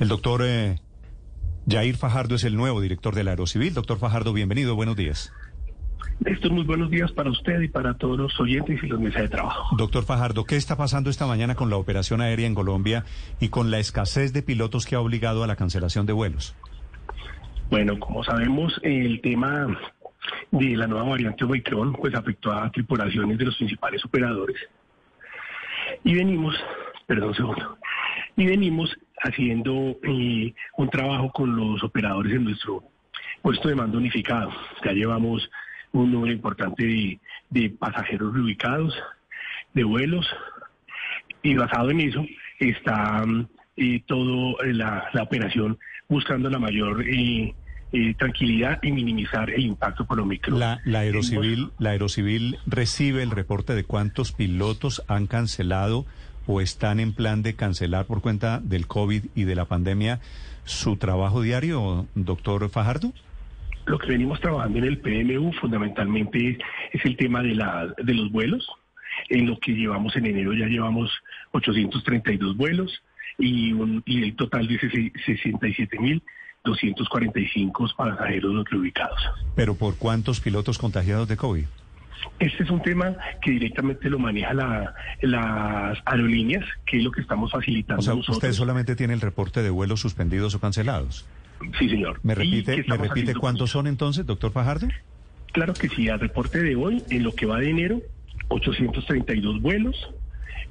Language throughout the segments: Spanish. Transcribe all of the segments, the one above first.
El doctor eh, Jair Fajardo es el nuevo director del Aerocivil. Doctor Fajardo, bienvenido. Buenos días. Néstor, muy buenos días para usted y para todos los oyentes y los mesas de trabajo. Doctor Fajardo, ¿qué está pasando esta mañana con la operación aérea en Colombia y con la escasez de pilotos que ha obligado a la cancelación de vuelos? Bueno, como sabemos, el tema de la nueva variante Omicron pues afectó a tripulaciones de los principales operadores. Y venimos, perdón un segundo, y venimos haciendo eh, un trabajo con los operadores en nuestro puesto de mando unificado. Ya llevamos un número importante de, de pasajeros reubicados, de vuelos, y basado en eso está eh, toda la, la, operación buscando la mayor eh, eh, tranquilidad y minimizar el impacto por Omicron. La, la, aerocivil, la aerocivil recibe el reporte de cuántos pilotos han cancelado o están en plan de cancelar por cuenta del COVID y de la pandemia su trabajo diario, doctor Fajardo? Lo que venimos trabajando en el PMU fundamentalmente es el tema de, la, de los vuelos. En lo que llevamos en enero ya llevamos 832 vuelos y, un, y el total de 67 mil 245 pasajeros reubicados. ¿Pero por cuántos pilotos contagiados de COVID? Este es un tema que directamente lo maneja la, las aerolíneas, que es lo que estamos facilitando. O sea, nosotros. usted solamente tiene el reporte de vuelos suspendidos o cancelados. Sí, señor. ¿Me repite, ¿me repite cuántos son entonces, doctor Fajardo? Claro que sí, al reporte de hoy, en lo que va de enero, 832 vuelos,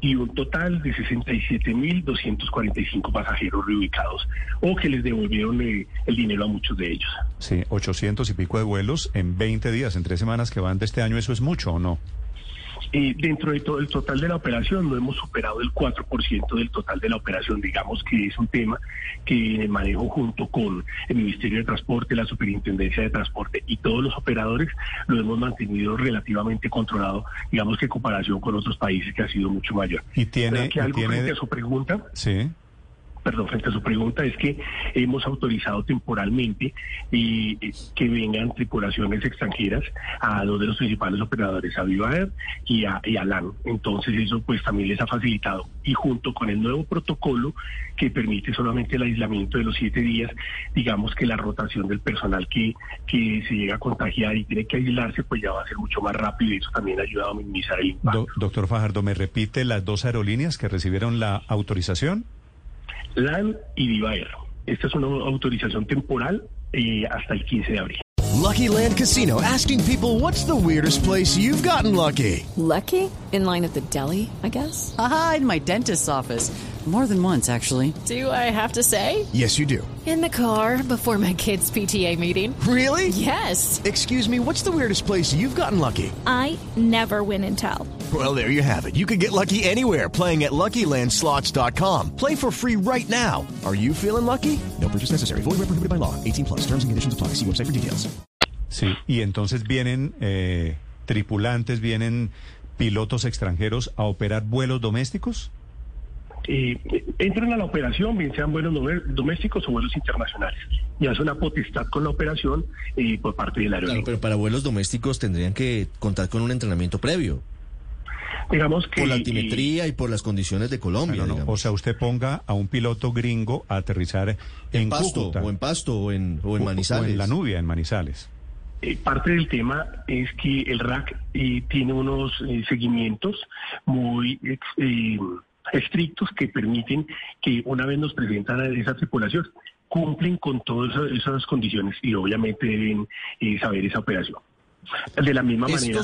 y un total de 67.245 pasajeros reubicados o que les devolvieron eh, el dinero a muchos de ellos. Sí, 800 y pico de vuelos en 20 días, en tres semanas que van de este año, ¿eso es mucho o no? Eh, dentro de todo el total de la operación no hemos superado el 4% del total de la operación. Digamos que es un tema que manejo junto con el Ministerio de Transporte, la Superintendencia de Transporte y todos los operadores lo hemos mantenido relativamente controlado, digamos que en comparación con otros países que ha sido mucho mayor. Y tiene, que algo y tiene... frente a su pregunta. Sí perdón, frente a su pregunta, es que hemos autorizado temporalmente y, que vengan tripulaciones extranjeras a dos de los principales operadores, a Viva Air y a, y a LAN. Entonces eso pues también les ha facilitado. Y junto con el nuevo protocolo que permite solamente el aislamiento de los siete días, digamos que la rotación del personal que, que se llega a contagiar y tiene que aislarse, pues ya va a ser mucho más rápido y eso también ha ayudado a minimizar el impacto. Do doctor Fajardo, ¿me repite las dos aerolíneas que recibieron la autorización? LAN y Viva Air. Esta es una autorización temporal eh, hasta el 15 de abril. Lucky Land Casino asking people what's the weirdest place you've gotten lucky? Lucky? In line at the deli, I guess. Aha, in my dentist's office. More than once, actually. Do I have to say? Yes, you do. In the car before my kids' PTA meeting. Really? Yes. Excuse me, what's the weirdest place you've gotten lucky? I never win and tell. Well, there you have it. You can get lucky anywhere playing at LuckyLandSlots.com. Play for free right now. Are you feeling lucky? No purchase necessary. Void where prohibited by law. 18 plus. Terms and conditions apply. See website for details. Sí, y entonces vienen eh, tripulantes, vienen pilotos extranjeros a operar vuelos domésticos. Eh, entran a la operación, bien sean vuelos domésticos o vuelos internacionales. Y hace una potestad con la operación eh, por parte de la aerolínea. Claro, pero para vuelos domésticos tendrían que contar con un entrenamiento previo. Digamos que, por la altimetría y por las condiciones de Colombia. No, no, o sea, usted ponga a un piloto gringo a aterrizar en, en Pasto, Cúcuta, o en Pasto, o en, o en Manizales. O en La Nubia, en Manizales. Eh, parte del tema es que el RAC eh, tiene unos eh, seguimientos muy estrictos que permiten que una vez nos presentan a esa tripulación, cumplen con todas esas condiciones y obviamente deben saber esa operación. De la misma manera.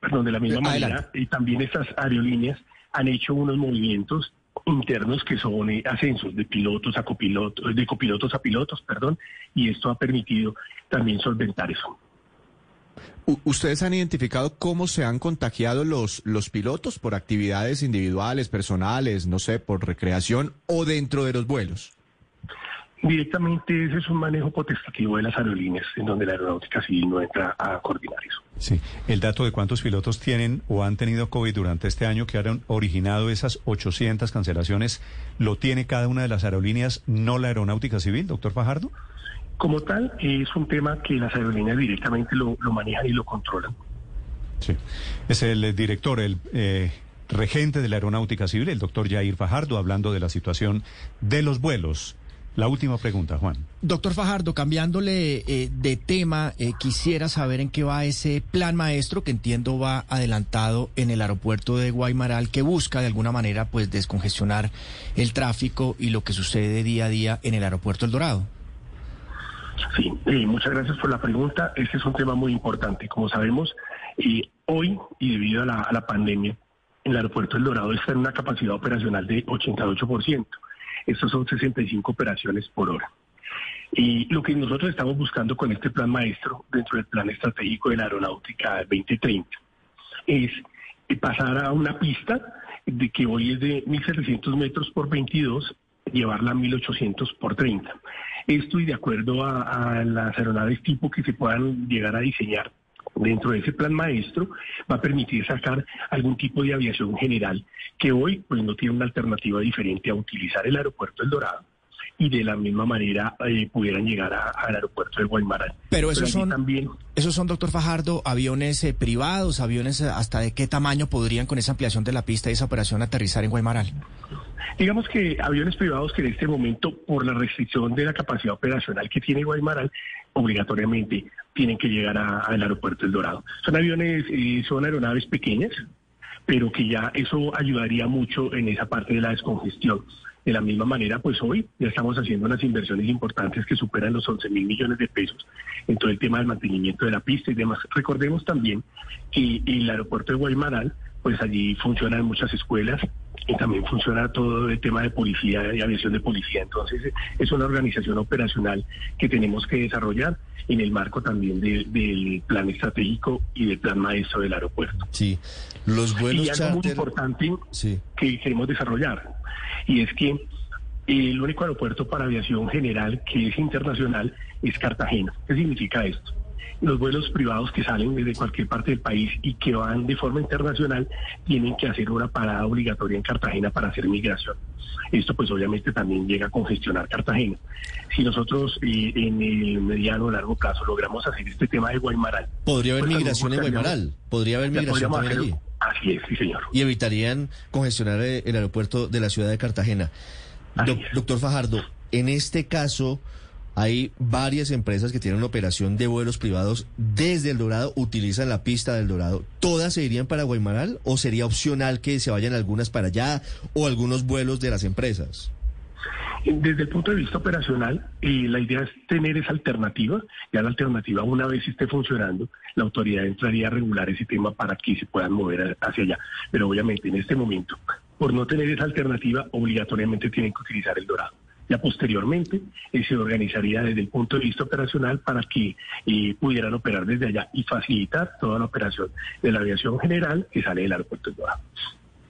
Perdón, de la misma Adelante. manera, y también estas aerolíneas han hecho unos movimientos internos que son eh, ascensos de pilotos a copilotos, de copilotos a pilotos, perdón, y esto ha permitido también solventar eso. ¿Ustedes han identificado cómo se han contagiado los, los pilotos por actividades individuales, personales, no sé, por recreación o dentro de los vuelos? Directamente ese es un manejo potestativo de las aerolíneas, en donde la aeronáutica civil no entra a coordinar eso. Sí, el dato de cuántos pilotos tienen o han tenido COVID durante este año que han originado esas 800 cancelaciones, ¿lo tiene cada una de las aerolíneas, no la aeronáutica civil, doctor Fajardo? Como tal, es un tema que las aerolíneas directamente lo, manejan y lo controlan. Sí, es el director, el... Eh, regente de la Aeronáutica Civil, el doctor Jair Fajardo, hablando de la situación de los vuelos la última pregunta, Juan. Doctor Fajardo, cambiándole eh, de tema, eh, quisiera saber en qué va ese plan maestro que entiendo va adelantado en el aeropuerto de Guaymaral, que busca de alguna manera pues descongestionar el tráfico y lo que sucede día a día en el aeropuerto El Dorado. Sí, eh, muchas gracias por la pregunta. Este es un tema muy importante. Como sabemos, hoy y debido a la, a la pandemia, el aeropuerto El Dorado está en una capacidad operacional de 88%. Estos son 65 operaciones por hora. Y lo que nosotros estamos buscando con este plan maestro dentro del plan estratégico de la aeronáutica 2030 es pasar a una pista de que hoy es de 1.700 metros por 22, llevarla a 1.800 por 30. Esto y de acuerdo a las aeronaves tipo que se puedan llegar a diseñar dentro de ese plan maestro va a permitir sacar algún tipo de aviación general que hoy pues no tiene una alternativa diferente a utilizar el aeropuerto El Dorado y de la misma manera eh, pudieran llegar al aeropuerto de Guaymaral. Pero esos son también esos son doctor Fajardo aviones eh, privados, aviones eh, hasta de qué tamaño podrían con esa ampliación de la pista y esa operación aterrizar en Guaymaral. Digamos que aviones privados que en este momento, por la restricción de la capacidad operacional que tiene Guaymaral, obligatoriamente tienen que llegar al aeropuerto El Dorado. Son aviones, y son aeronaves pequeñas, pero que ya eso ayudaría mucho en esa parte de la descongestión. De la misma manera, pues hoy ya estamos haciendo unas inversiones importantes que superan los 11 mil millones de pesos en todo el tema del mantenimiento de la pista y demás. Recordemos también que el aeropuerto de Guaymaral, pues allí funcionan muchas escuelas, y también funciona todo el tema de policía y aviación de policía. Entonces, es una organización operacional que tenemos que desarrollar en el marco también del plan estratégico y del plan maestro del aeropuerto. Sí, los vuelos Y algo muy importante que queremos desarrollar, y es que el único aeropuerto para aviación general que es internacional es Cartagena. ¿Qué significa esto? Los vuelos privados que salen desde cualquier parte del país y que van de forma internacional tienen que hacer una parada obligatoria en Cartagena para hacer migración. Esto pues obviamente también llega a congestionar Cartagena. Si nosotros eh, en el mediano o largo plazo logramos hacer este tema de Guaymaral... Podría haber pues, migración en Guaymaral, podría haber migración también allí. Así es, sí señor. Y evitarían congestionar eh, el aeropuerto de la ciudad de Cartagena. doctor Fajardo, en este caso... Hay varias empresas que tienen operación de vuelos privados desde El Dorado, utilizan la pista del Dorado. ¿Todas se irían para Guaymaral o sería opcional que se vayan algunas para allá o algunos vuelos de las empresas? Desde el punto de vista operacional, eh, la idea es tener esa alternativa. Ya la alternativa, una vez esté funcionando, la autoridad entraría a regular ese tema para que se puedan mover hacia allá. Pero obviamente en este momento, por no tener esa alternativa, obligatoriamente tienen que utilizar el dorado. Ya posteriormente eh, se organizaría desde el punto de vista operacional para que eh, pudieran operar desde allá y facilitar toda la operación de la aviación general que sale del aeropuerto de Dorado.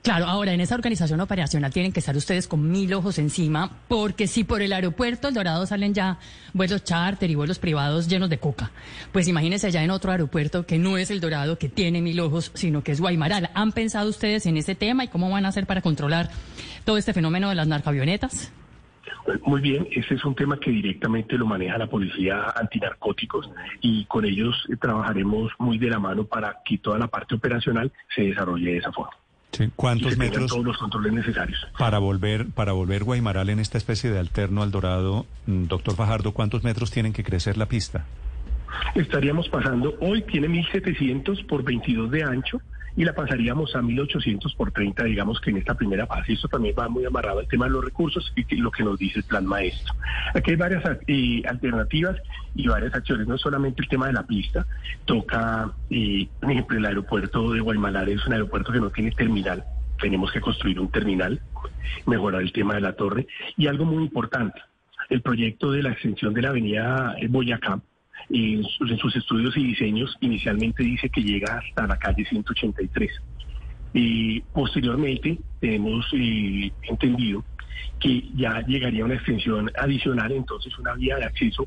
Claro, ahora en esa organización operacional tienen que estar ustedes con mil ojos encima, porque si por el aeropuerto El Dorado salen ya vuelos charter y vuelos privados llenos de coca, pues imagínense allá en otro aeropuerto que no es El Dorado, que tiene mil ojos, sino que es Guaymaral. ¿Han pensado ustedes en ese tema y cómo van a hacer para controlar todo este fenómeno de las narcoavionetas? Muy bien, ese es un tema que directamente lo maneja la policía antinarcóticos y con ellos trabajaremos muy de la mano para que toda la parte operacional se desarrolle de esa forma. ¿Cuántos metros? Todos los controles necesarios. Para volver, para volver Guaymaral en esta especie de alterno al Dorado, mm, doctor Fajardo, ¿cuántos metros tienen que crecer la pista? Estaríamos pasando, hoy tiene 1.700 por 22 de ancho, y la pasaríamos a 1.800 por 30, digamos que en esta primera fase. Esto también va muy amarrado al tema de los recursos y lo que nos dice el plan maestro. Aquí hay varias eh, alternativas y varias acciones, no solamente el tema de la pista, toca, eh, por ejemplo, el aeropuerto de Guaymalar es un aeropuerto que no tiene terminal, tenemos que construir un terminal, mejorar el tema de la torre y algo muy importante, el proyecto de la extensión de la avenida Boyacá en sus, en sus estudios y diseños inicialmente dice que llega hasta la calle 183. Y posteriormente tenemos eh, entendido que ya llegaría una extensión adicional, entonces una vía de acceso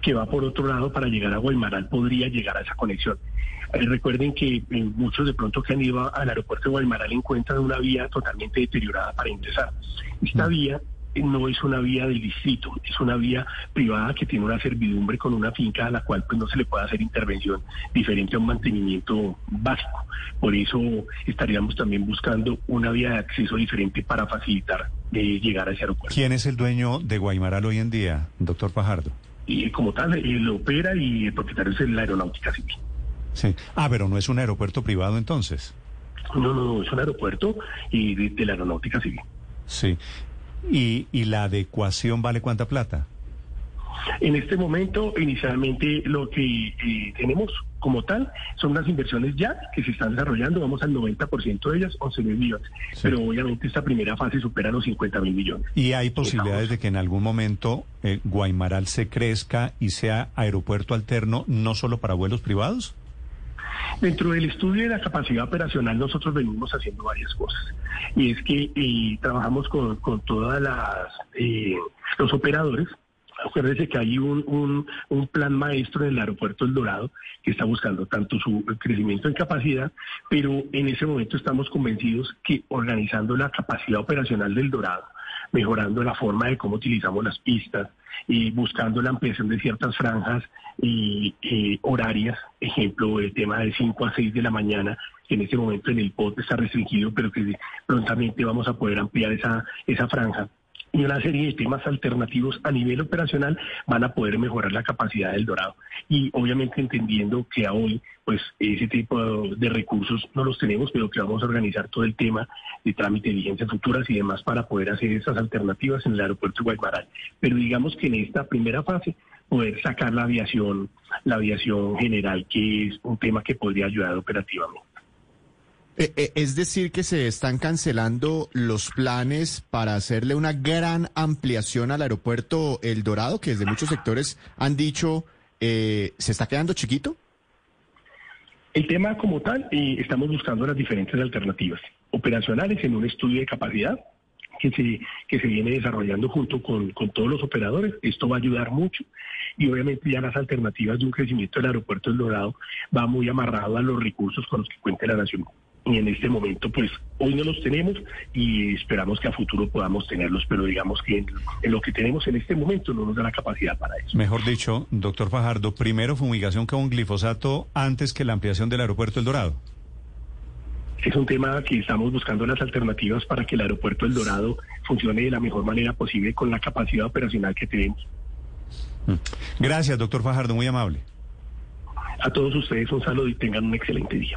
que va por otro lado para llegar a Guaymaral podría llegar a esa conexión. Eh, recuerden que eh, muchos de pronto que han ido al aeropuerto de Guaymaral encuentran una vía totalmente deteriorada para ingresar. Esta vía no es una vía del distrito, es una vía privada que tiene una servidumbre con una finca a la cual pues no se le puede hacer intervención diferente a un mantenimiento básico. Por eso estaríamos también buscando una vía de acceso diferente para facilitar llegar a ese aeropuerto. ¿Quién es el dueño de Guaymaral hoy en día, doctor Fajardo? Y como tal, él opera y el propietario es la aeronáutica civil. Sí. Ah, pero no es un aeropuerto privado entonces. No, no, no, es un aeropuerto y de, de la aeronáutica civil. Sí. ¿Y, ¿Y la adecuación vale cuánta plata? En este momento, inicialmente, lo que eh, tenemos como tal son unas inversiones ya que se están desarrollando, vamos al 90% de ellas, 11 mil millones. Pero obviamente esta primera fase supera los 50 mil millones. ¿Y hay posibilidades de que en algún momento eh, Guaymaral se crezca y sea aeropuerto alterno no solo para vuelos privados? Dentro del estudio de la capacidad operacional nosotros venimos haciendo varias cosas. Y es que eh, trabajamos con, con todas las eh, los operadores Acuérdese que hay un, un, plan maestro en el aeropuerto El Dorado que está buscando tanto su crecimiento en capacidad, pero en ese momento estamos convencidos que organizando la capacidad operacional del Dorado, mejorando la forma de cómo utilizamos las pistas y buscando la ampliación de ciertas franjas y eh, horarias, ejemplo, el tema de 5 a 6 de la mañana, que en este momento en el POT está restringido, pero que prontamente vamos a poder ampliar esa, esa franja y una serie de temas alternativos a nivel operacional van a poder mejorar la capacidad del Dorado. Y obviamente entendiendo que a hoy, pues ese tipo de recursos no los tenemos, pero que vamos a organizar todo el tema de trámite de vigencias futuras y demás para poder hacer esas alternativas en el aeropuerto de Guaymaral. Pero digamos que en esta primera fase poder sacar la aviación, la aviación general, que es un tema que podría ayudar operativamente. Eh, eh, es decir, que se están cancelando los planes para hacerle una gran ampliación al aeropuerto El Dorado, que desde muchos sectores han dicho eh, se está quedando chiquito. El tema como tal, estamos buscando las diferentes alternativas operacionales en un estudio de capacidad que se, que se viene desarrollando junto con, con, todos los operadores. Esto va a ayudar mucho y obviamente ya las alternativas de un crecimiento del aeropuerto del Dorado va muy amarrado a los recursos con los que cuenta la nación y en este momento pues hoy no los tenemos y esperamos que a futuro podamos tenerlos, pero digamos que en, lo que tenemos en este momento no nos da la capacidad para eso. Mejor dicho, doctor Fajardo, primero fumigación con glifosato antes que la ampliación del aeropuerto El Dorado. Es un tema que estamos buscando las alternativas para que el aeropuerto El Dorado funcione de la mejor manera posible con la capacidad operacional que tenemos. Mm. Gracias, doctor Fajardo, muy amable. A todos ustedes un saludo y tengan un excelente día.